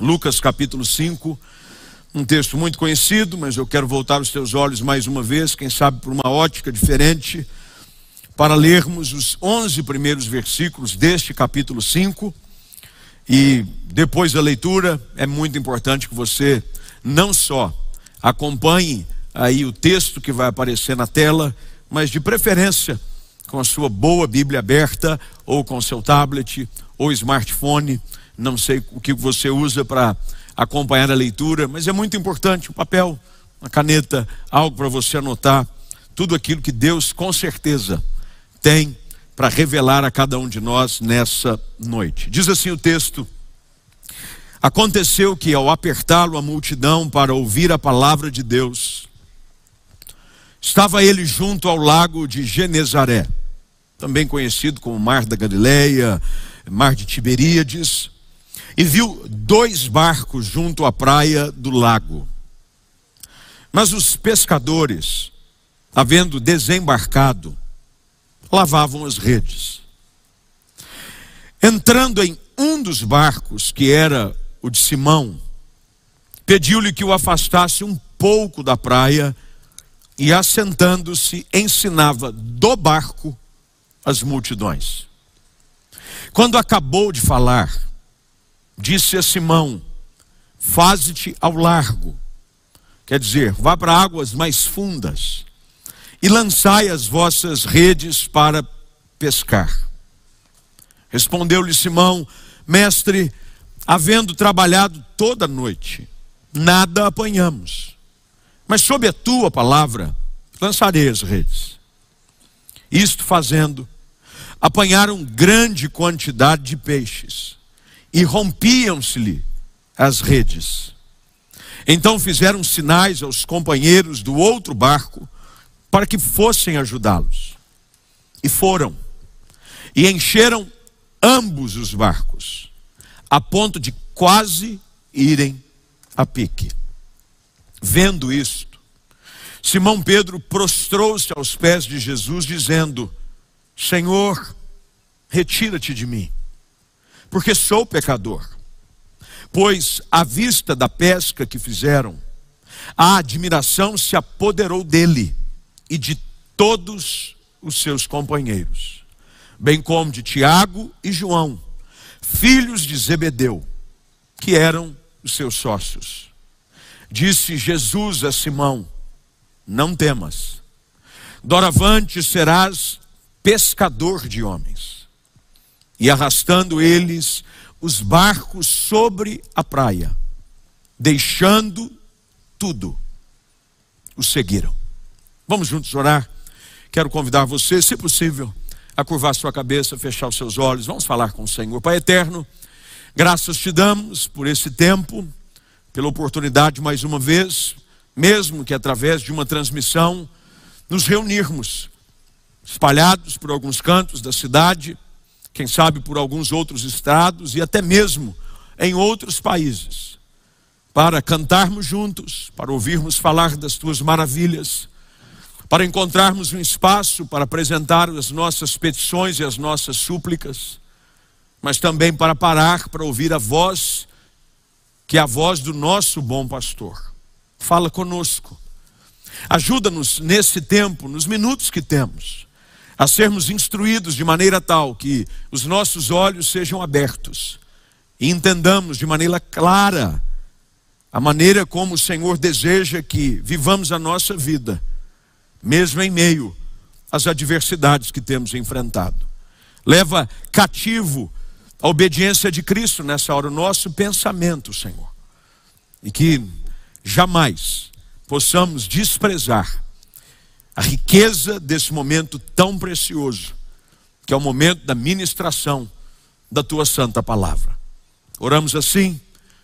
Lucas capítulo 5, um texto muito conhecido, mas eu quero voltar os teus olhos mais uma vez, quem sabe por uma ótica diferente, para lermos os 11 primeiros versículos deste capítulo 5. E depois da leitura, é muito importante que você não só acompanhe aí o texto que vai aparecer na tela, mas de preferência com a sua boa Bíblia aberta ou com seu tablet ou smartphone não sei o que você usa para acompanhar a leitura, mas é muito importante um papel, uma caneta, algo para você anotar tudo aquilo que Deus com certeza tem para revelar a cada um de nós nessa noite. Diz assim o texto: Aconteceu que ao apertá-lo a multidão para ouvir a palavra de Deus, estava ele junto ao lago de Genezaré, também conhecido como Mar da Galileia, Mar de Tiberíades e viu dois barcos junto à praia do lago. Mas os pescadores, havendo desembarcado, lavavam as redes. Entrando em um dos barcos, que era o de Simão, pediu-lhe que o afastasse um pouco da praia e, assentando-se, ensinava do barco as multidões. Quando acabou de falar, disse a Simão: Faze-te ao largo, quer dizer, vá para águas mais fundas e lançai as vossas redes para pescar. Respondeu-lhe Simão: Mestre, havendo trabalhado toda a noite, nada apanhamos, mas sob a tua palavra lançarei as redes. Isto fazendo, apanharam grande quantidade de peixes e rompiam-se-lhe as redes. Então fizeram sinais aos companheiros do outro barco para que fossem ajudá-los. E foram. E encheram ambos os barcos, a ponto de quase irem a pique. Vendo isto, Simão Pedro prostrou-se aos pés de Jesus, dizendo: Senhor, retira-te de mim porque sou pecador. Pois, à vista da pesca que fizeram, a admiração se apoderou dele e de todos os seus companheiros, bem como de Tiago e João, filhos de Zebedeu, que eram os seus sócios. Disse Jesus a Simão: Não temas, doravante serás pescador de homens e arrastando eles os barcos sobre a praia, deixando tudo, o seguiram. Vamos juntos orar? Quero convidar você, se possível, a curvar sua cabeça, fechar os seus olhos. Vamos falar com o Senhor. Pai eterno, graças te damos por esse tempo, pela oportunidade mais uma vez, mesmo que através de uma transmissão, nos reunirmos, espalhados por alguns cantos da cidade quem sabe por alguns outros estados e até mesmo em outros países, para cantarmos juntos, para ouvirmos falar das tuas maravilhas, para encontrarmos um espaço para apresentar as nossas petições e as nossas súplicas, mas também para parar para ouvir a voz, que é a voz do nosso bom pastor. Fala conosco. Ajuda-nos nesse tempo, nos minutos que temos a sermos instruídos de maneira tal que os nossos olhos sejam abertos e entendamos de maneira clara a maneira como o Senhor deseja que vivamos a nossa vida, mesmo em meio às adversidades que temos enfrentado. Leva cativo a obediência de Cristo nessa hora, o nosso pensamento, Senhor, e que jamais possamos desprezar a riqueza desse momento tão precioso, que é o momento da ministração da tua santa palavra. Oramos assim,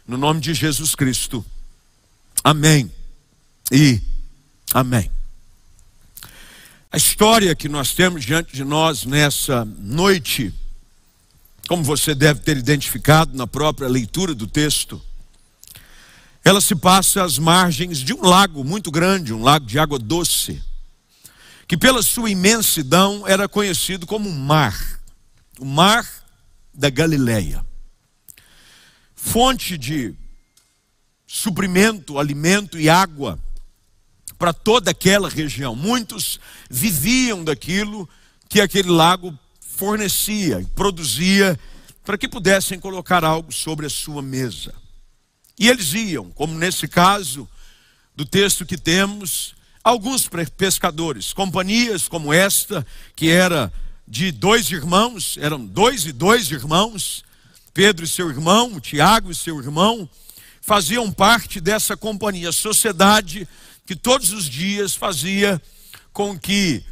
no nome de Jesus Cristo. Amém e amém. A história que nós temos diante de nós nessa noite, como você deve ter identificado na própria leitura do texto, ela se passa às margens de um lago muito grande, um lago de água doce que pela sua imensidão era conhecido como mar, o mar da Galileia. fonte de suprimento, alimento e água para toda aquela região. Muitos viviam daquilo que aquele lago fornecia e produzia para que pudessem colocar algo sobre a sua mesa. E eles iam, como nesse caso do texto que temos, alguns pescadores, companhias como esta, que era de dois irmãos, eram dois e dois irmãos, Pedro e seu irmão, Tiago e seu irmão, faziam parte dessa companhia, sociedade que todos os dias fazia com que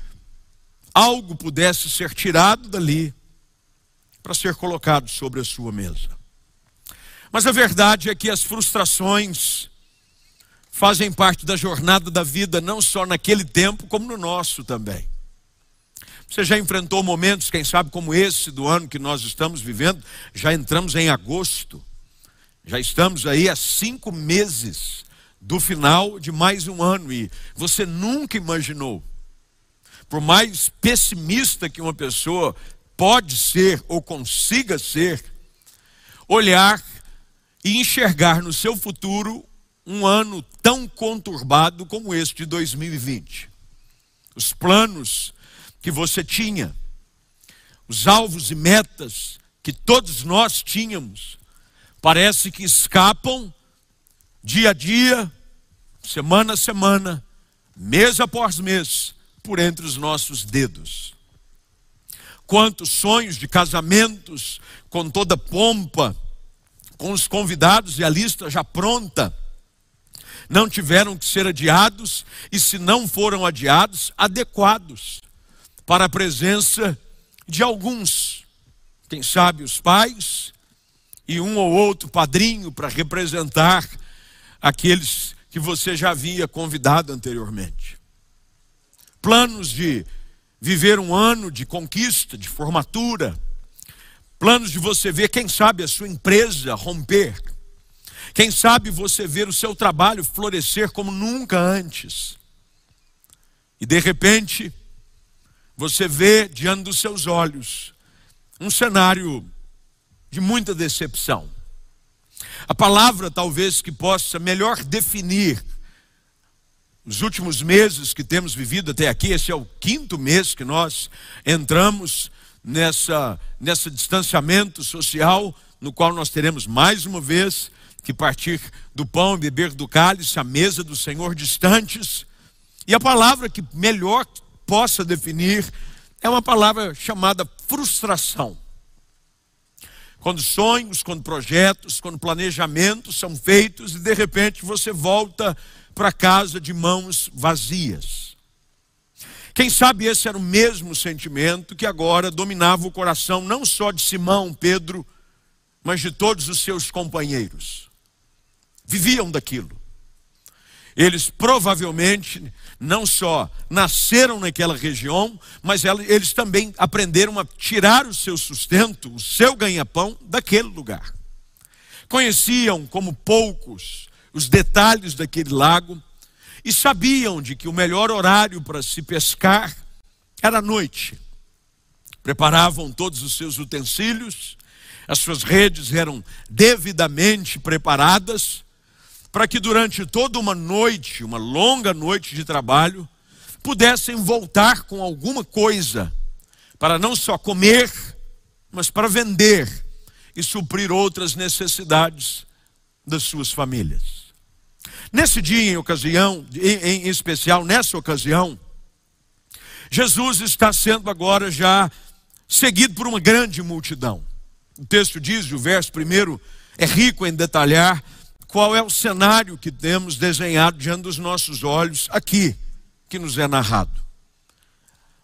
algo pudesse ser tirado dali para ser colocado sobre a sua mesa. Mas a verdade é que as frustrações fazem parte da jornada da vida, não só naquele tempo, como no nosso também. Você já enfrentou momentos, quem sabe, como esse do ano que nós estamos vivendo? Já entramos em agosto, já estamos aí há cinco meses do final de mais um ano e você nunca imaginou, por mais pessimista que uma pessoa pode ser ou consiga ser, olhar e enxergar no seu futuro um ano tão conturbado como este de 2020. Os planos que você tinha, os alvos e metas que todos nós tínhamos, parece que escapam dia a dia, semana a semana, mês após mês, por entre os nossos dedos. Quantos sonhos de casamentos com toda pompa, com os convidados e a lista já pronta, não tiveram que ser adiados e, se não foram adiados, adequados para a presença de alguns, quem sabe os pais e um ou outro padrinho para representar aqueles que você já havia convidado anteriormente. Planos de viver um ano de conquista, de formatura, planos de você ver, quem sabe, a sua empresa romper, quem sabe você ver o seu trabalho florescer como nunca antes. E de repente, você vê diante dos seus olhos um cenário de muita decepção. A palavra talvez que possa melhor definir os últimos meses que temos vivido até aqui, esse é o quinto mês que nós entramos nessa, nessa distanciamento social, no qual nós teremos mais uma vez que partir do pão e beber do cálice, a mesa do Senhor distantes. E a palavra que melhor possa definir é uma palavra chamada frustração. Quando sonhos, quando projetos, quando planejamentos são feitos e de repente você volta para casa de mãos vazias. Quem sabe esse era o mesmo sentimento que agora dominava o coração não só de Simão, Pedro, mas de todos os seus companheiros. Viviam daquilo. Eles provavelmente não só nasceram naquela região, mas eles também aprenderam a tirar o seu sustento, o seu ganha-pão daquele lugar. Conheciam como poucos os detalhes daquele lago e sabiam de que o melhor horário para se pescar era a noite. Preparavam todos os seus utensílios, as suas redes eram devidamente preparadas para que durante toda uma noite, uma longa noite de trabalho, pudessem voltar com alguma coisa para não só comer, mas para vender e suprir outras necessidades das suas famílias. Nesse dia, em ocasião, em, especial nessa ocasião, Jesus está sendo agora já seguido por uma grande multidão. O texto diz, o verso primeiro é rico em detalhar qual é o cenário que temos desenhado diante dos nossos olhos aqui, que nos é narrado.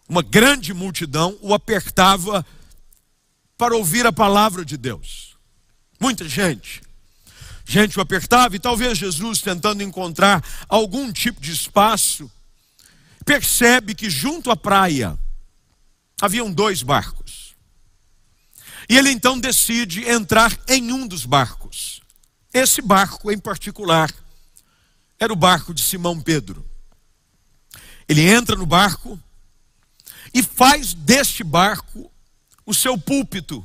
Uma grande multidão o apertava para ouvir a palavra de Deus. Muita gente. Gente o apertava e talvez Jesus, tentando encontrar algum tipo de espaço, percebe que junto à praia haviam dois barcos. E ele então decide entrar em um dos barcos. Esse barco em particular era o barco de Simão Pedro. Ele entra no barco e faz deste barco o seu púlpito,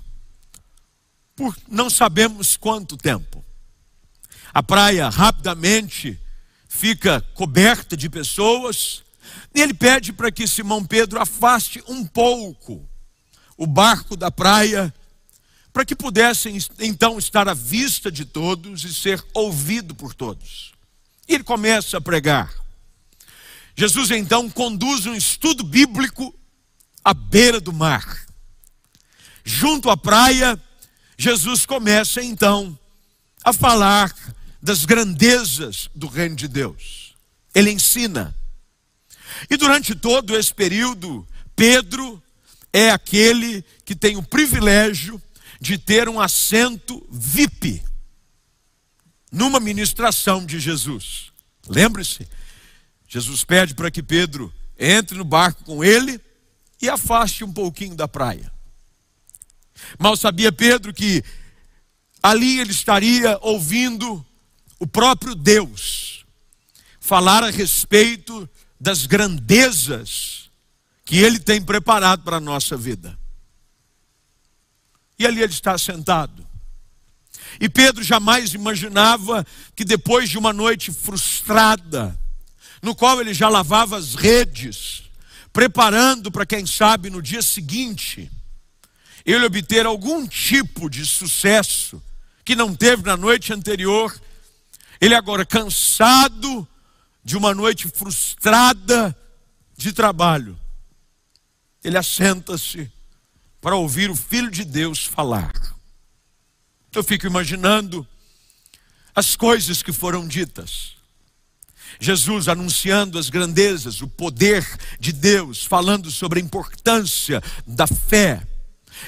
por não sabemos quanto tempo. A praia rapidamente fica coberta de pessoas, e ele pede para que Simão Pedro afaste um pouco o barco da praia, para que pudessem então estar à vista de todos e ser ouvido por todos. E ele começa a pregar. Jesus então conduz um estudo bíblico à beira do mar. Junto à praia, Jesus começa então a falar das grandezas do reino de Deus. Ele ensina. E durante todo esse período, Pedro é aquele que tem o privilégio de ter um assento VIP numa ministração de Jesus. Lembre-se, Jesus pede para que Pedro entre no barco com ele e afaste um pouquinho da praia. Mal sabia Pedro que ali ele estaria ouvindo o próprio Deus falar a respeito das grandezas que ele tem preparado para a nossa vida. E ali ele está sentado. E Pedro jamais imaginava que depois de uma noite frustrada, no qual ele já lavava as redes, preparando para quem sabe no dia seguinte, ele obter algum tipo de sucesso que não teve na noite anterior, ele agora cansado de uma noite frustrada de trabalho, ele assenta-se para ouvir o Filho de Deus falar. Eu fico imaginando as coisas que foram ditas. Jesus anunciando as grandezas, o poder de Deus, falando sobre a importância da fé,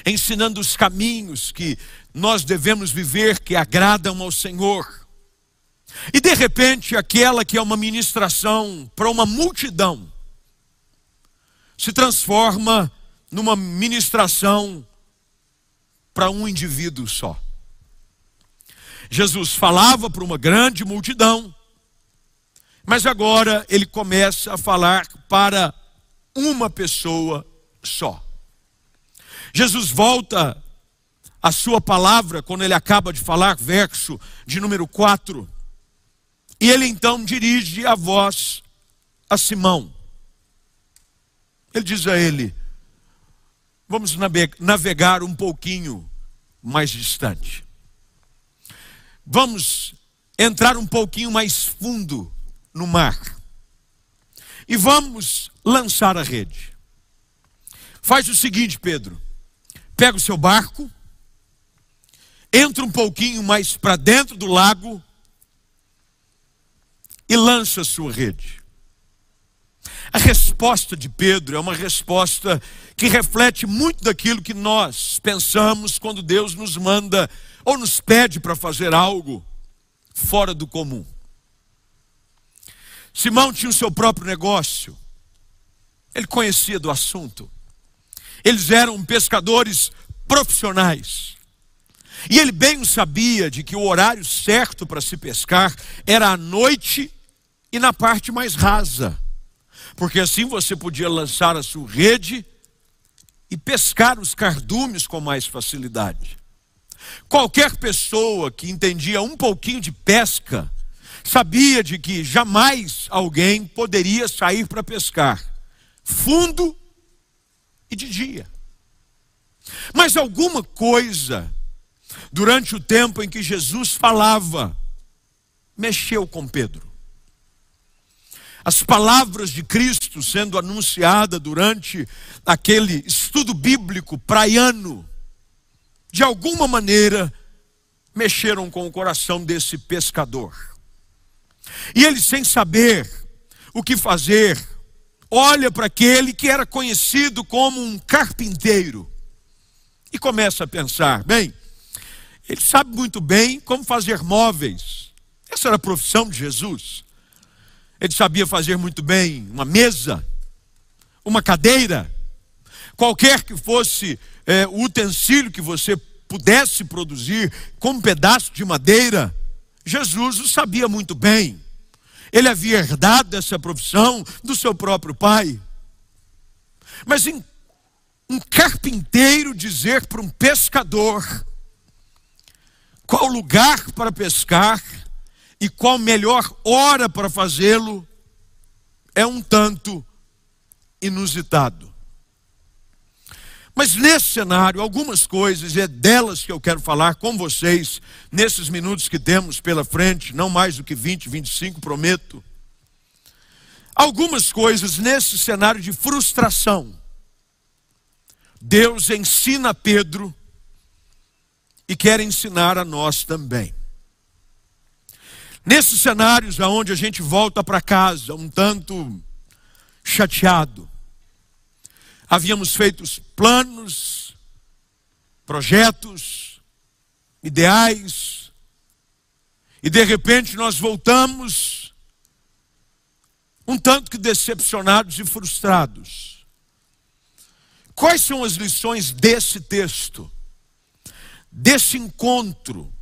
ensinando os caminhos que nós devemos viver que agradam ao Senhor. E de repente, aquela que é uma ministração para uma multidão se transforma numa ministração para um indivíduo só. Jesus falava para uma grande multidão, mas agora ele começa a falar para uma pessoa só. Jesus volta a sua palavra quando ele acaba de falar, verso de número 4. E ele então dirige a voz a Simão. Ele diz a ele: Vamos navegar um pouquinho mais distante. Vamos entrar um pouquinho mais fundo no mar. E vamos lançar a rede. Faz o seguinte, Pedro pega o seu barco, entra um pouquinho mais para dentro do lago e lança a sua rede. A resposta de Pedro é uma resposta que reflete muito daquilo que nós pensamos quando Deus nos manda ou nos pede para fazer algo fora do comum. Simão tinha o seu próprio negócio, ele conhecia do assunto. Eles eram pescadores profissionais. E ele bem sabia de que o horário certo para se pescar era à noite e na parte mais rasa. Porque assim você podia lançar a sua rede e pescar os cardumes com mais facilidade. Qualquer pessoa que entendia um pouquinho de pesca sabia de que jamais alguém poderia sair para pescar fundo e de dia. Mas alguma coisa, durante o tempo em que Jesus falava, mexeu com Pedro. As palavras de Cristo sendo anunciada durante aquele estudo bíblico praiano, de alguma maneira, mexeram com o coração desse pescador. E ele, sem saber o que fazer, olha para aquele que era conhecido como um carpinteiro e começa a pensar: bem, ele sabe muito bem como fazer móveis. Essa era a profissão de Jesus. Ele sabia fazer muito bem uma mesa, uma cadeira, qualquer que fosse é, o utensílio que você pudesse produzir com um pedaço de madeira. Jesus o sabia muito bem. Ele havia herdado essa profissão do seu próprio pai. Mas em um carpinteiro dizer para um pescador qual lugar para pescar e qual melhor hora para fazê-lo é um tanto inusitado. Mas nesse cenário, algumas coisas, e é delas que eu quero falar com vocês, nesses minutos que temos pela frente, não mais do que 20, 25, prometo. Algumas coisas nesse cenário de frustração. Deus ensina Pedro e quer ensinar a nós também. Nesses cenários aonde a gente volta para casa um tanto chateado, havíamos feito planos, projetos, ideais, e de repente nós voltamos um tanto que decepcionados e frustrados. Quais são as lições desse texto, desse encontro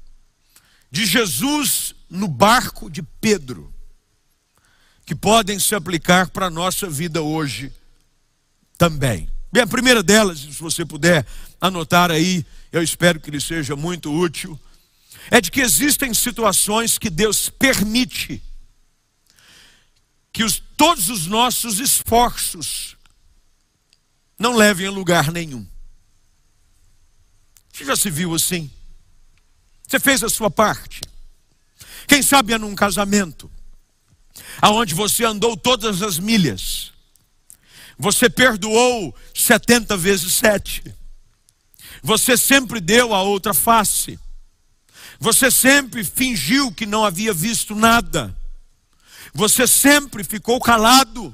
de Jesus no barco de Pedro, que podem se aplicar para a nossa vida hoje? também. Bem, a primeira delas, se você puder anotar aí, eu espero que lhe seja muito útil, é de que existem situações que Deus permite que os, todos os nossos esforços não levem a lugar nenhum. Você já se viu assim? Você fez a sua parte. Quem sabe é num casamento, aonde você andou todas as milhas, você perdoou 70 vezes 7. Você sempre deu a outra face. Você sempre fingiu que não havia visto nada. Você sempre ficou calado.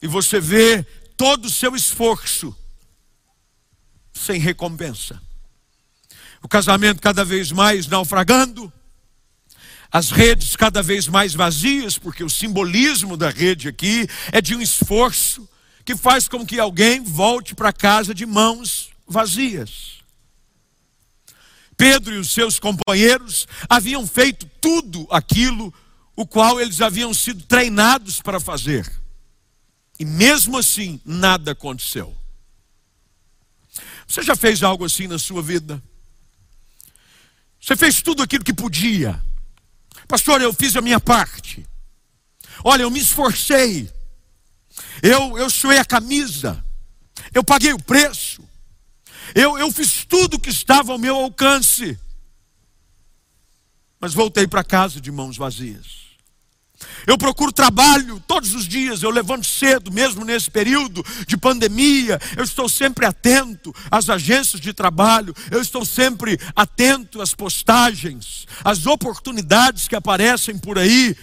E você vê todo o seu esforço sem recompensa. O casamento cada vez mais naufragando as redes cada vez mais vazias, porque o simbolismo da rede aqui é de um esforço que faz com que alguém volte para casa de mãos vazias. Pedro e os seus companheiros haviam feito tudo aquilo o qual eles haviam sido treinados para fazer. E mesmo assim, nada aconteceu. Você já fez algo assim na sua vida? Você fez tudo aquilo que podia Pastor, eu fiz a minha parte. Olha, eu me esforcei. Eu, eu suei a camisa. Eu paguei o preço. Eu, eu fiz tudo que estava ao meu alcance. Mas voltei para casa de mãos vazias. Eu procuro trabalho todos os dias, eu levanto cedo, mesmo nesse período de pandemia. Eu estou sempre atento às agências de trabalho, eu estou sempre atento às postagens, às oportunidades que aparecem por aí.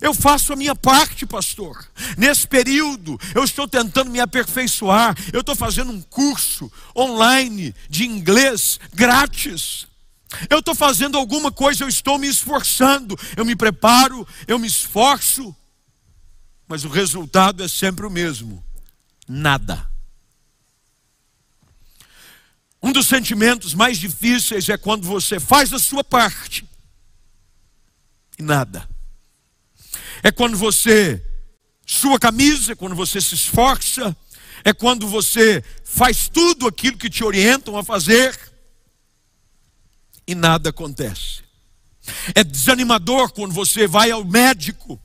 Eu faço a minha parte, pastor. Nesse período, eu estou tentando me aperfeiçoar. Eu estou fazendo um curso online de inglês grátis. Eu estou fazendo alguma coisa, eu estou me esforçando, eu me preparo, eu me esforço, mas o resultado é sempre o mesmo: nada. Um dos sentimentos mais difíceis é quando você faz a sua parte e nada. É quando você sua camisa, quando você se esforça, é quando você faz tudo aquilo que te orientam a fazer e nada acontece. É desanimador quando você vai ao médico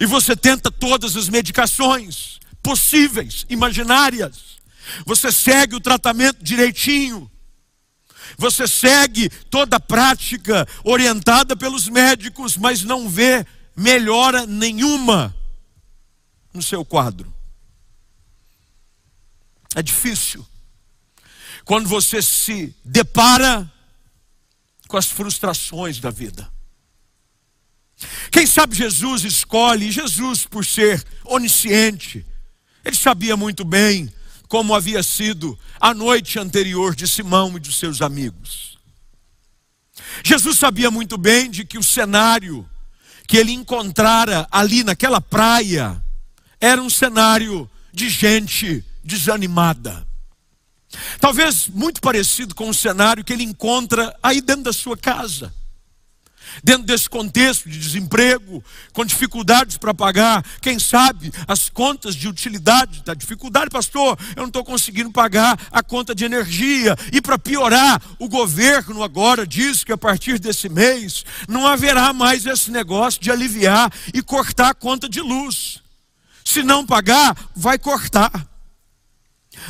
e você tenta todas as medicações possíveis, imaginárias. Você segue o tratamento direitinho. Você segue toda a prática orientada pelos médicos, mas não vê melhora nenhuma no seu quadro. É difícil. Quando você se depara com as frustrações da vida. Quem sabe Jesus escolhe, Jesus, por ser onisciente, ele sabia muito bem como havia sido a noite anterior de Simão e de seus amigos. Jesus sabia muito bem de que o cenário que ele encontrara ali naquela praia era um cenário de gente desanimada. Talvez muito parecido com o cenário que ele encontra aí dentro da sua casa. Dentro desse contexto de desemprego, com dificuldades para pagar, quem sabe as contas de utilidade, da dificuldade, pastor, eu não estou conseguindo pagar a conta de energia. E para piorar, o governo agora diz que a partir desse mês não haverá mais esse negócio de aliviar e cortar a conta de luz. Se não pagar, vai cortar.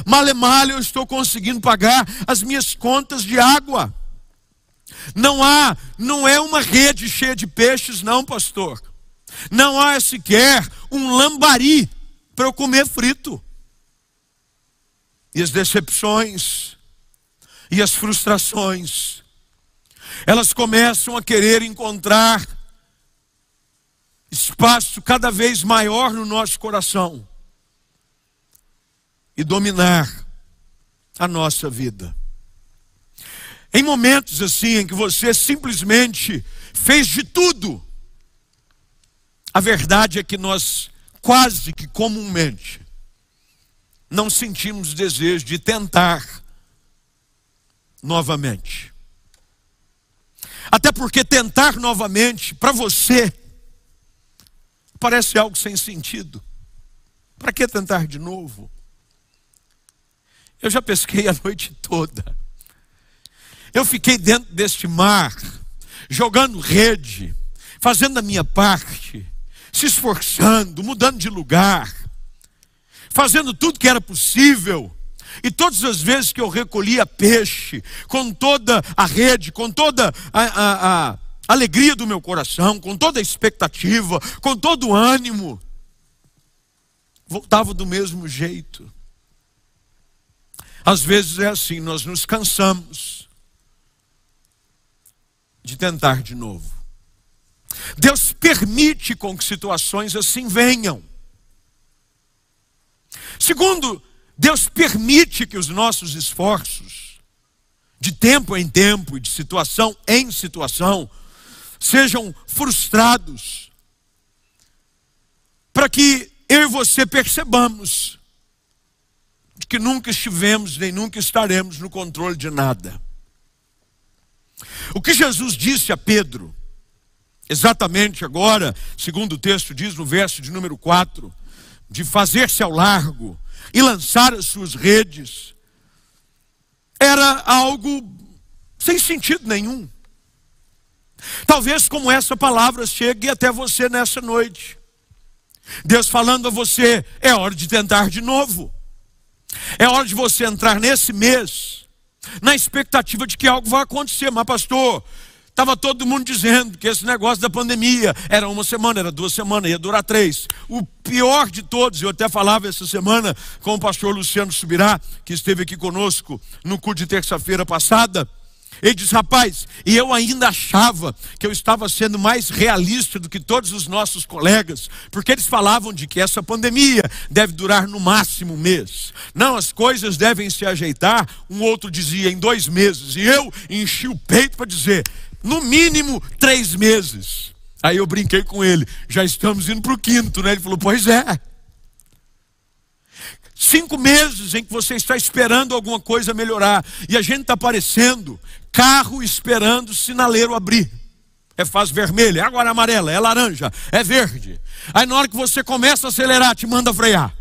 Malemalha, eu estou conseguindo pagar as minhas contas de água. Não há, não é uma rede cheia de peixes, não, pastor. Não há sequer um lambari para eu comer frito. E as decepções e as frustrações, elas começam a querer encontrar espaço cada vez maior no nosso coração e dominar a nossa vida. Em momentos assim em que você simplesmente fez de tudo, a verdade é que nós quase que comumente não sentimos desejo de tentar novamente. Até porque tentar novamente, para você, parece algo sem sentido. Para que tentar de novo? Eu já pesquei a noite toda. Eu fiquei dentro deste mar, jogando rede, fazendo a minha parte, se esforçando, mudando de lugar, fazendo tudo que era possível. E todas as vezes que eu recolhia peixe, com toda a rede, com toda a, a, a alegria do meu coração, com toda a expectativa, com todo o ânimo, voltava do mesmo jeito. Às vezes é assim, nós nos cansamos de tentar de novo. Deus permite com que situações assim venham. Segundo, Deus permite que os nossos esforços, de tempo em tempo e de situação em situação, sejam frustrados, para que eu e você percebamos de que nunca estivemos nem nunca estaremos no controle de nada. O que Jesus disse a Pedro, exatamente agora, segundo o texto diz no verso de número 4, de fazer-se ao largo e lançar as suas redes, era algo sem sentido nenhum. Talvez como essa palavra chegue até você nessa noite. Deus falando a você, é hora de tentar de novo. É hora de você entrar nesse mês na expectativa de que algo vai acontecer. Mas, pastor, estava todo mundo dizendo que esse negócio da pandemia era uma semana, era duas semanas, ia durar três. O pior de todos, eu até falava essa semana com o pastor Luciano Subirá, que esteve aqui conosco no culto de terça-feira passada. Ele diz, rapaz, e eu ainda achava que eu estava sendo mais realista do que todos os nossos colegas, porque eles falavam de que essa pandemia deve durar no máximo um mês. Não, as coisas devem se ajeitar. Um outro dizia em dois meses, e eu enchi o peito para dizer, no mínimo três meses. Aí eu brinquei com ele, já estamos indo para o quinto, né? Ele falou, pois é. Cinco meses em que você está esperando alguma coisa melhorar. E a gente está parecendo carro esperando sinaleiro abrir. É fase vermelha, é agora amarela, é laranja, é verde. Aí na hora que você começa a acelerar, te manda frear.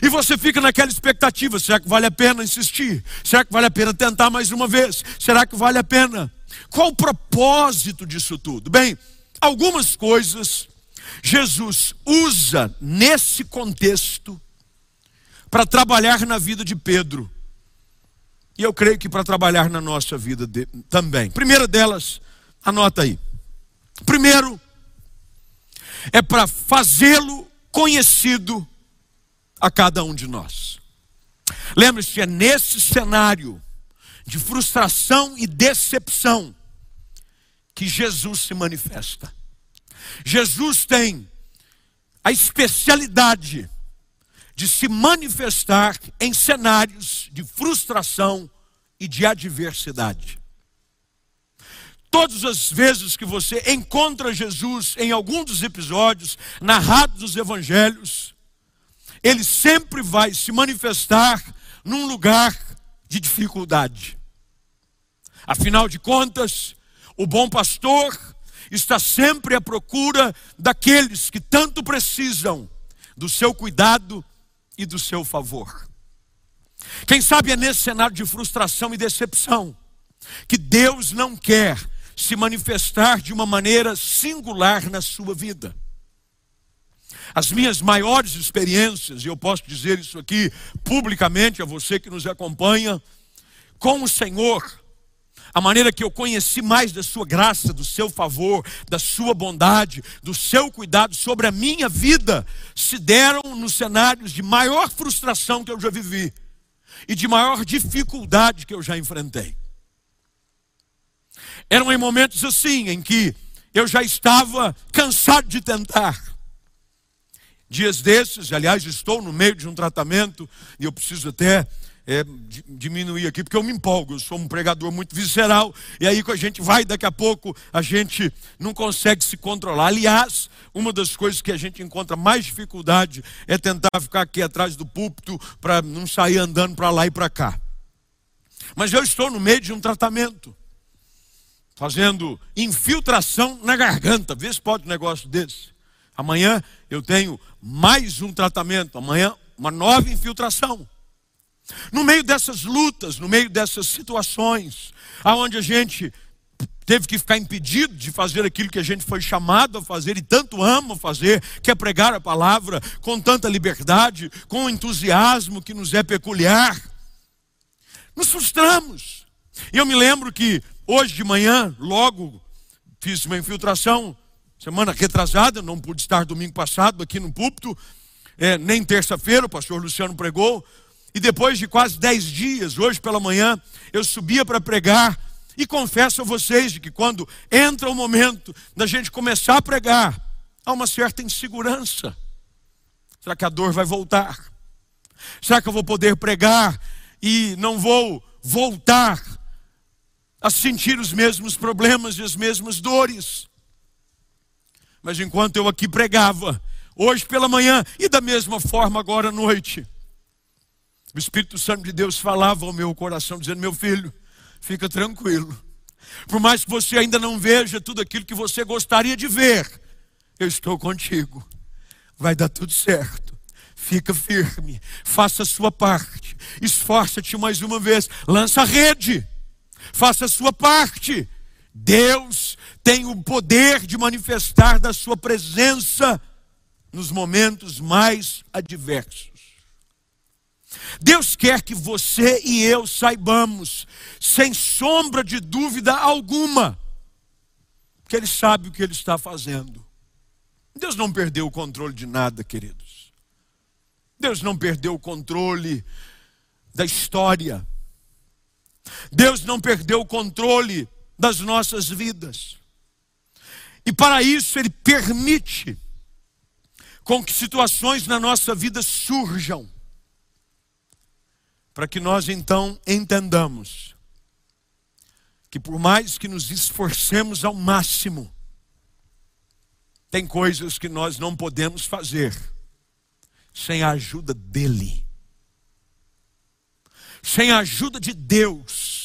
E você fica naquela expectativa: será que vale a pena insistir? Será que vale a pena tentar mais uma vez? Será que vale a pena? Qual o propósito disso tudo? Bem, algumas coisas Jesus usa nesse contexto para trabalhar na vida de Pedro. E eu creio que para trabalhar na nossa vida de, também. Primeira delas, anota aí. Primeiro, é para fazê-lo conhecido a cada um de nós. Lembre-se, é nesse cenário de frustração e decepção que Jesus se manifesta. Jesus tem a especialidade de se manifestar em cenários de frustração e de adversidade. Todas as vezes que você encontra Jesus em algum dos episódios narrados dos evangelhos, ele sempre vai se manifestar num lugar de dificuldade. Afinal de contas, O bom pastor está sempre à procura daqueles que tanto precisam do seu cuidado e do seu favor. Quem sabe é nesse cenário de frustração e decepção que Deus não quer se manifestar de uma maneira singular na sua vida. As minhas maiores experiências, e eu posso dizer isso aqui publicamente a você que nos acompanha, com o Senhor, a maneira que eu conheci mais da sua graça, do seu favor, da sua bondade, do seu cuidado sobre a minha vida, se deram nos cenários de maior frustração que eu já vivi e de maior dificuldade que eu já enfrentei. Eram em momentos assim, em que eu já estava cansado de tentar. Dias desses, aliás, estou no meio de um tratamento e eu preciso até é, diminuir aqui, porque eu me empolgo, eu sou um pregador muito visceral, e aí que a gente vai, daqui a pouco a gente não consegue se controlar. Aliás, uma das coisas que a gente encontra mais dificuldade é tentar ficar aqui atrás do púlpito para não sair andando para lá e para cá. Mas eu estou no meio de um tratamento, fazendo infiltração na garganta, vê se pode um negócio desse. Amanhã eu tenho mais um tratamento, amanhã uma nova infiltração. No meio dessas lutas, no meio dessas situações, aonde a gente teve que ficar impedido de fazer aquilo que a gente foi chamado a fazer e tanto ama fazer, que é pregar a palavra com tanta liberdade, com o entusiasmo que nos é peculiar. Nos frustramos. E eu me lembro que hoje de manhã, logo fiz uma infiltração, semana retrasada, não pude estar domingo passado aqui no púlpito, é, nem terça-feira, o pastor Luciano pregou, e depois de quase dez dias, hoje pela manhã, eu subia para pregar. E confesso a vocês que quando entra o momento da gente começar a pregar, há uma certa insegurança. Será que a dor vai voltar? Será que eu vou poder pregar e não vou voltar a sentir os mesmos problemas e as mesmas dores? Mas enquanto eu aqui pregava, hoje pela manhã e da mesma forma agora à noite, o Espírito Santo de Deus falava ao meu coração, dizendo: Meu filho, fica tranquilo. Por mais que você ainda não veja tudo aquilo que você gostaria de ver, eu estou contigo. Vai dar tudo certo. Fica firme, faça a sua parte, esforça-te mais uma vez, lança a rede, faça a sua parte. Deus tem o poder de manifestar da sua presença nos momentos mais adversos. Deus quer que você e eu saibamos, sem sombra de dúvida alguma, que Ele sabe o que Ele está fazendo. Deus não perdeu o controle de nada, queridos. Deus não perdeu o controle da história. Deus não perdeu o controle das nossas vidas. E para isso Ele permite com que situações na nossa vida surjam para que nós então entendamos que por mais que nos esforcemos ao máximo, tem coisas que nós não podemos fazer sem a ajuda dele. Sem a ajuda de Deus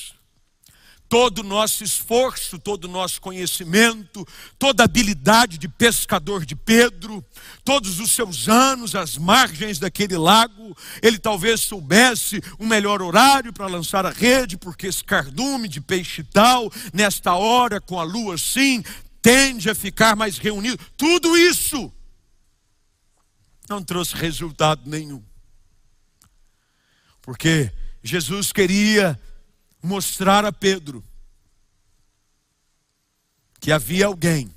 todo o nosso esforço, todo o nosso conhecimento, toda a habilidade de pescador de Pedro, todos os seus anos às margens daquele lago, ele talvez soubesse o um melhor horário para lançar a rede, porque esse cardume de peixe tal, nesta hora, com a lua assim, tende a ficar mais reunido. Tudo isso não trouxe resultado nenhum. Porque Jesus queria mostrar a Pedro que havia alguém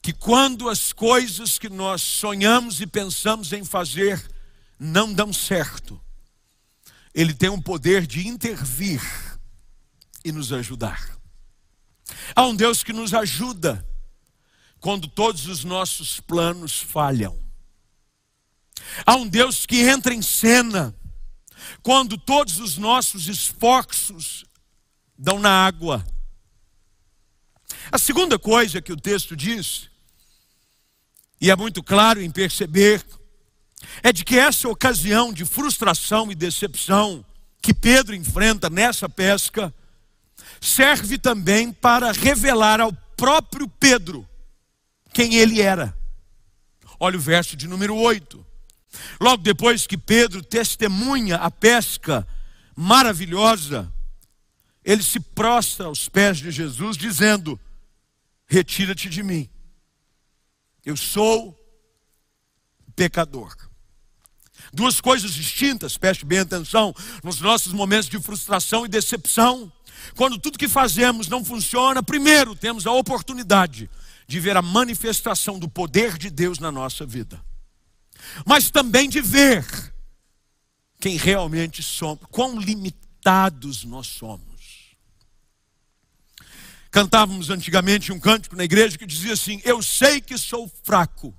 que, quando as coisas que nós sonhamos e pensamos em fazer não dão certo, ele tem o poder de intervir e nos ajudar. Há um Deus que nos ajuda quando todos os nossos planos falham. Há um Deus que entra em cena quando todos os nossos esforços dão na água. A segunda coisa que o texto diz, e é muito claro em perceber, é de que essa ocasião de frustração e decepção que Pedro enfrenta nessa pesca serve também para revelar ao próprio Pedro quem ele era. Olha o verso de número 8. Logo depois que Pedro testemunha a pesca maravilhosa, ele se prostra aos pés de Jesus, dizendo: Retira-te de mim, eu sou pecador. Duas coisas distintas, preste bem atenção, nos nossos momentos de frustração e decepção, quando tudo que fazemos não funciona, primeiro temos a oportunidade de ver a manifestação do poder de Deus na nossa vida, mas também de ver quem realmente somos, quão limitados nós somos. Cantávamos antigamente um cântico na igreja que dizia assim: Eu sei que sou fraco,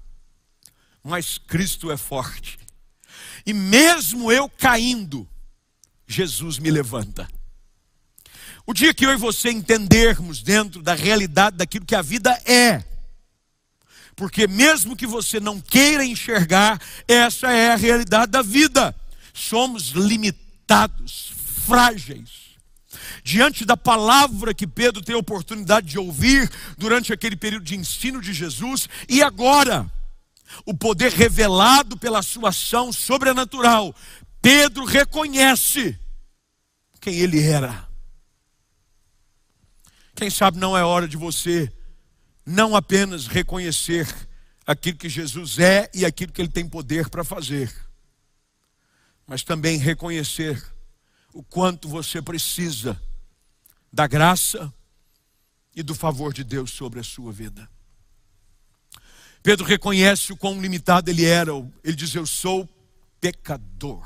mas Cristo é forte. E mesmo eu caindo, Jesus me levanta. O dia que eu e você entendermos dentro da realidade daquilo que a vida é, porque mesmo que você não queira enxergar, essa é a realidade da vida. Somos limitados, frágeis. Diante da palavra que Pedro tem a oportunidade de ouvir durante aquele período de ensino de Jesus, e agora, o poder revelado pela sua ação sobrenatural, Pedro reconhece quem ele era. Quem sabe não é hora de você não apenas reconhecer aquilo que Jesus é e aquilo que ele tem poder para fazer, mas também reconhecer o quanto você precisa da graça e do favor de Deus sobre a sua vida. Pedro reconhece o quão limitado ele era. Ele diz: Eu sou pecador.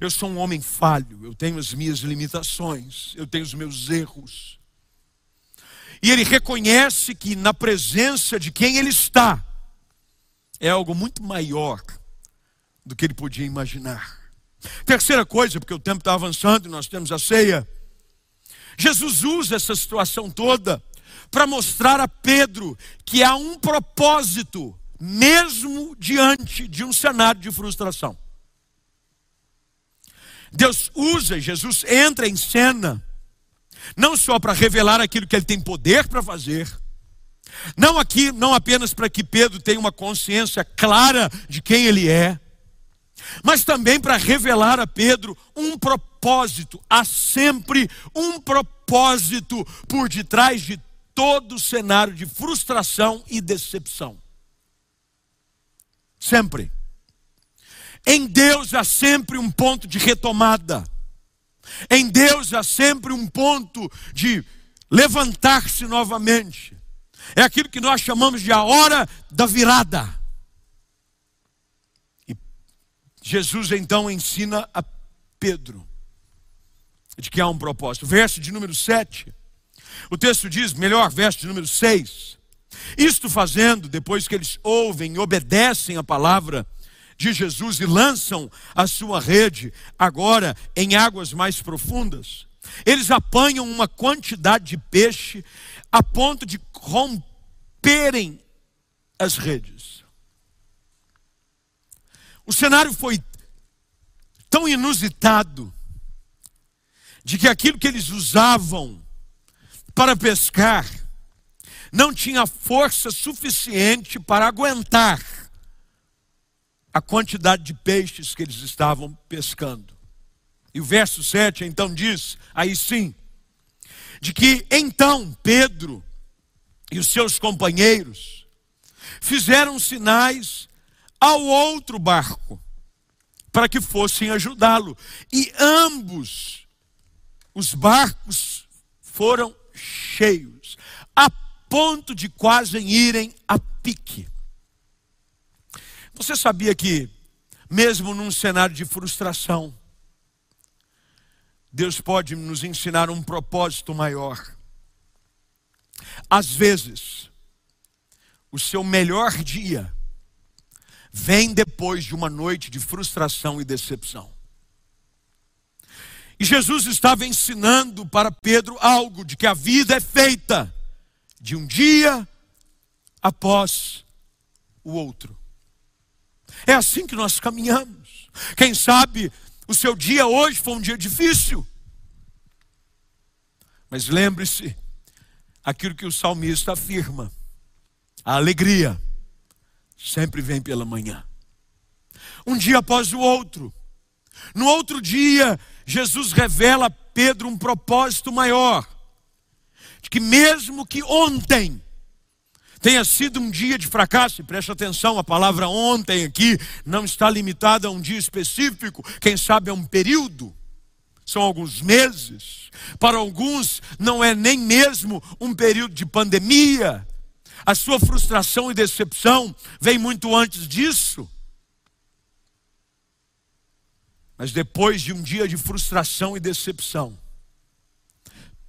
Eu sou um homem falho, eu tenho as minhas limitações, eu tenho os meus erros. E ele reconhece que na presença de quem ele está é algo muito maior do que ele podia imaginar. Terceira coisa, porque o tempo está avançando e nós temos a ceia. Jesus usa essa situação toda para mostrar a Pedro que há um propósito, mesmo diante de um cenário de frustração. Deus usa, Jesus entra em cena, não só para revelar aquilo que ele tem poder para fazer, não aqui, não apenas para que Pedro tenha uma consciência clara de quem ele é, mas também para revelar a Pedro um propósito, há sempre um propósito por detrás de todo cenário de frustração e decepção. Sempre. Em Deus há sempre um ponto de retomada. Em Deus há sempre um ponto de levantar-se novamente. É aquilo que nós chamamos de a hora da virada. E Jesus então ensina a Pedro de que há um propósito. Verso de número 7. O texto diz, melhor, verso de número 6. Isto fazendo, depois que eles ouvem e obedecem a palavra de Jesus e lançam a sua rede agora em águas mais profundas, eles apanham uma quantidade de peixe a ponto de romperem as redes. O cenário foi tão inusitado de que aquilo que eles usavam para pescar, não tinha força suficiente para aguentar a quantidade de peixes que eles estavam pescando. E o verso 7 então diz, aí sim, de que então Pedro e os seus companheiros fizeram sinais ao outro barco para que fossem ajudá-lo. E ambos os barcos foram cheios, a ponto de quase irem a pique. Você sabia que, mesmo num cenário de frustração, Deus pode nos ensinar um propósito maior. Às vezes, o seu melhor dia vem depois de uma noite de frustração e decepção. E Jesus estava ensinando para Pedro algo de que a vida é feita de um dia após o outro. É assim que nós caminhamos. Quem sabe o seu dia hoje foi um dia difícil. Mas lembre-se aquilo que o salmista afirma: a alegria sempre vem pela manhã. Um dia após o outro. No outro dia, Jesus revela a Pedro um propósito maior. De que mesmo que ontem tenha sido um dia de fracasso, e preste atenção, a palavra ontem aqui não está limitada a um dia específico, quem sabe a um período, são alguns meses, para alguns não é nem mesmo um período de pandemia, a sua frustração e decepção vem muito antes disso. Mas depois de um dia de frustração e decepção,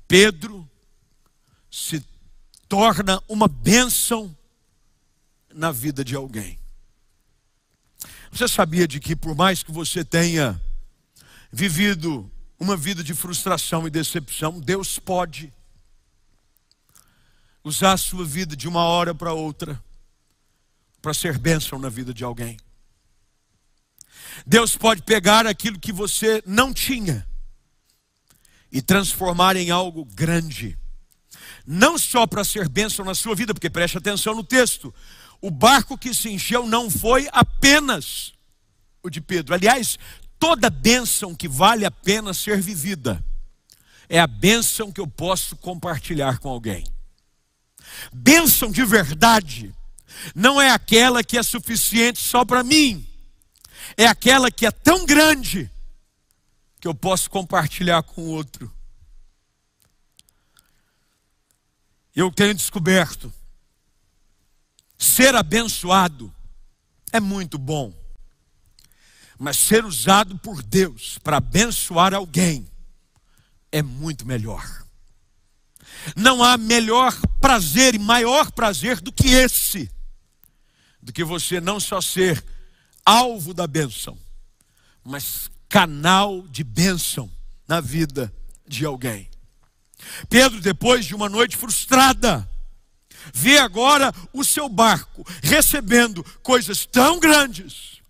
Pedro se torna uma bênção na vida de alguém. Você sabia de que por mais que você tenha vivido uma vida de frustração e decepção, Deus pode usar a sua vida de uma hora para outra para ser bênção na vida de alguém. Deus pode pegar aquilo que você não tinha e transformar em algo grande não só para ser bênção na sua vida, porque preste atenção no texto, o barco que se encheu não foi apenas o de Pedro. Aliás, toda bênção que vale a pena ser vivida é a bênção que eu posso compartilhar com alguém. Bênção de verdade não é aquela que é suficiente só para mim, é aquela que é tão grande que eu posso compartilhar com outro. Eu tenho descoberto, ser abençoado é muito bom, mas ser usado por Deus para abençoar alguém é muito melhor. Não há melhor prazer e maior prazer do que esse, do que você não só ser alvo da bênção, mas canal de bênção na vida de alguém. Pedro, depois de uma noite frustrada, vê agora o seu barco recebendo coisas tão grandes,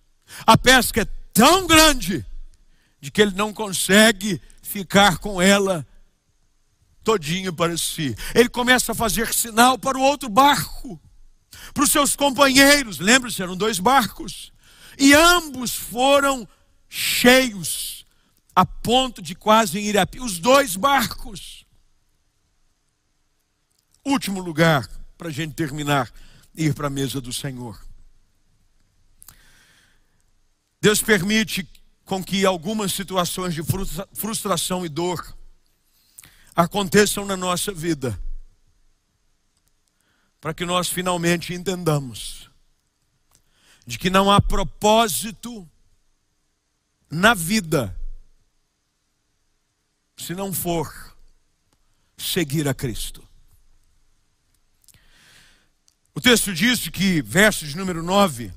a pesca é tão grande, de que ele não consegue ficar com ela todinho para si. Ele começa a fazer sinal para o outro barco, para os seus companheiros. Lembre-se, eram dois barcos. E ambos foram cheios, a ponto de quase ir a Os dois barcos. Último lugar, para a gente terminar, ir para a mesa do Senhor. Deus permite com que algumas situações de frustração e dor aconteçam na nossa vida, para que nós finalmente entendamos de que não há propósito na vida se não for seguir a Cristo. O texto diz que, verso de número 9,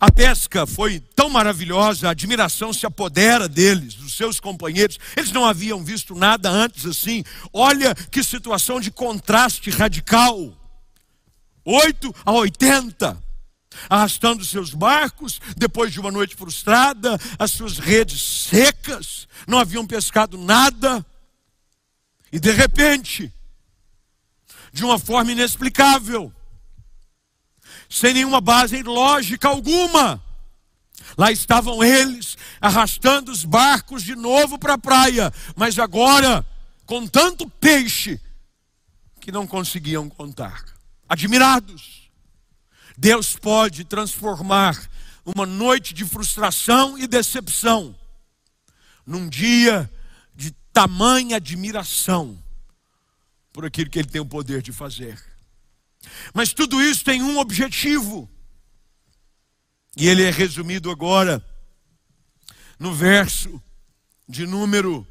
a pesca foi tão maravilhosa, a admiração se apodera deles, dos seus companheiros. Eles não haviam visto nada antes assim. Olha que situação de contraste radical. 8 a 80. Arrastando seus barcos, depois de uma noite frustrada, as suas redes secas, não haviam pescado nada. E de repente, de uma forma inexplicável, sem nenhuma base lógica alguma. Lá estavam eles arrastando os barcos de novo para a praia, mas agora com tanto peixe que não conseguiam contar. Admirados, Deus pode transformar uma noite de frustração e decepção num dia de tamanha admiração por aquilo que ele tem o poder de fazer. Mas tudo isso tem um objetivo. E ele é resumido agora no verso de número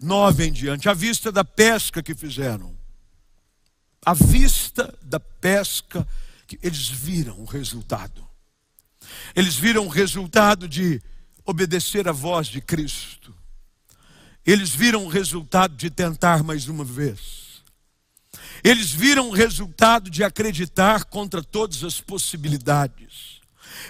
9 em diante, à vista da pesca que fizeram. À vista da pesca que eles viram o resultado. Eles viram o resultado de obedecer à voz de Cristo. Eles viram o resultado de tentar mais uma vez. Eles viram o resultado de acreditar contra todas as possibilidades.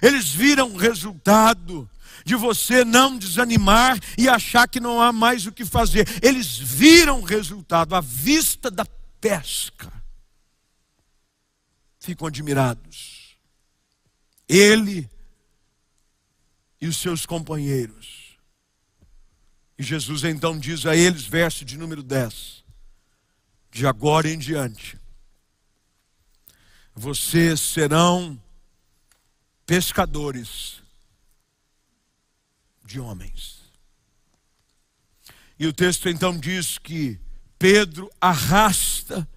Eles viram o resultado de você não desanimar e achar que não há mais o que fazer. Eles viram o resultado à vista da pesca. Ficam admirados. Ele e os seus companheiros. E Jesus então diz a eles, verso de número 10: De agora em diante, vocês serão pescadores de homens. E o texto então diz que Pedro arrasta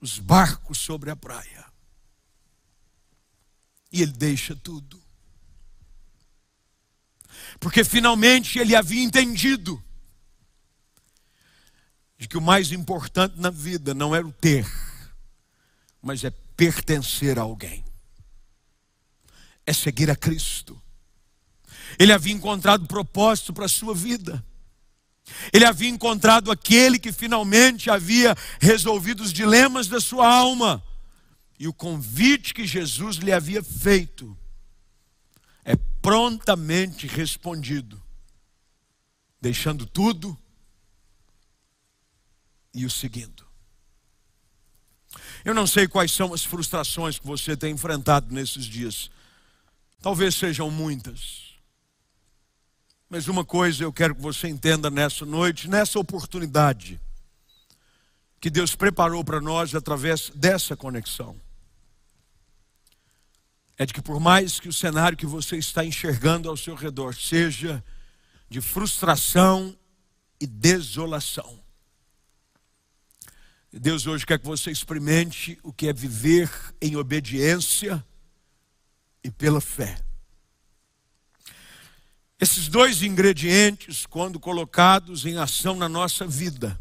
os barcos sobre a praia. E ele deixa tudo. Porque finalmente ele havia entendido de que o mais importante na vida não era o ter, mas é pertencer a alguém. É seguir a Cristo. Ele havia encontrado propósito para a sua vida. Ele havia encontrado aquele que finalmente havia resolvido os dilemas da sua alma. E o convite que Jesus lhe havia feito prontamente respondido, deixando tudo e o seguindo. Eu não sei quais são as frustrações que você tem enfrentado nesses dias. Talvez sejam muitas. Mas uma coisa eu quero que você entenda nessa noite, nessa oportunidade que Deus preparou para nós através dessa conexão. É de que por mais que o cenário que você está enxergando ao seu redor seja de frustração e desolação, Deus hoje quer que você experimente o que é viver em obediência e pela fé. Esses dois ingredientes, quando colocados em ação na nossa vida,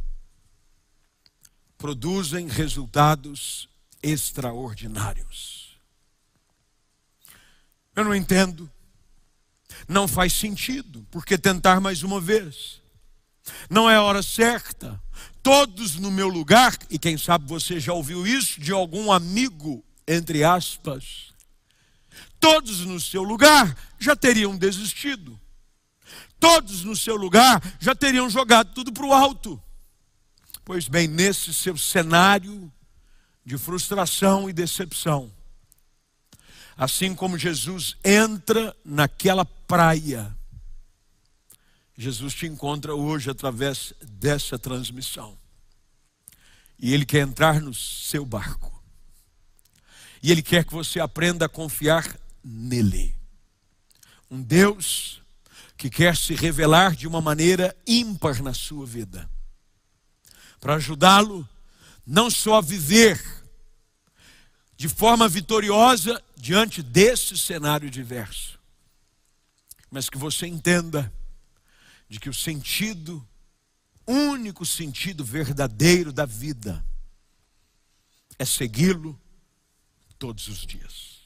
produzem resultados extraordinários. Eu não entendo, não faz sentido, porque tentar mais uma vez. Não é a hora certa. Todos no meu lugar, e quem sabe você já ouviu isso de algum amigo, entre aspas, todos no seu lugar já teriam desistido todos no seu lugar já teriam jogado tudo para o alto. Pois bem, nesse seu cenário de frustração e decepção, assim como Jesus entra naquela praia, Jesus te encontra hoje através dessa transmissão. E Ele quer entrar no seu barco. E Ele quer que você aprenda a confiar nele. Um Deus que quer se revelar de uma maneira ímpar na sua vida, para ajudá-lo não só a viver de forma vitoriosa diante desse cenário diverso, mas que você entenda de que o sentido, único sentido verdadeiro da vida, é segui-lo todos os dias.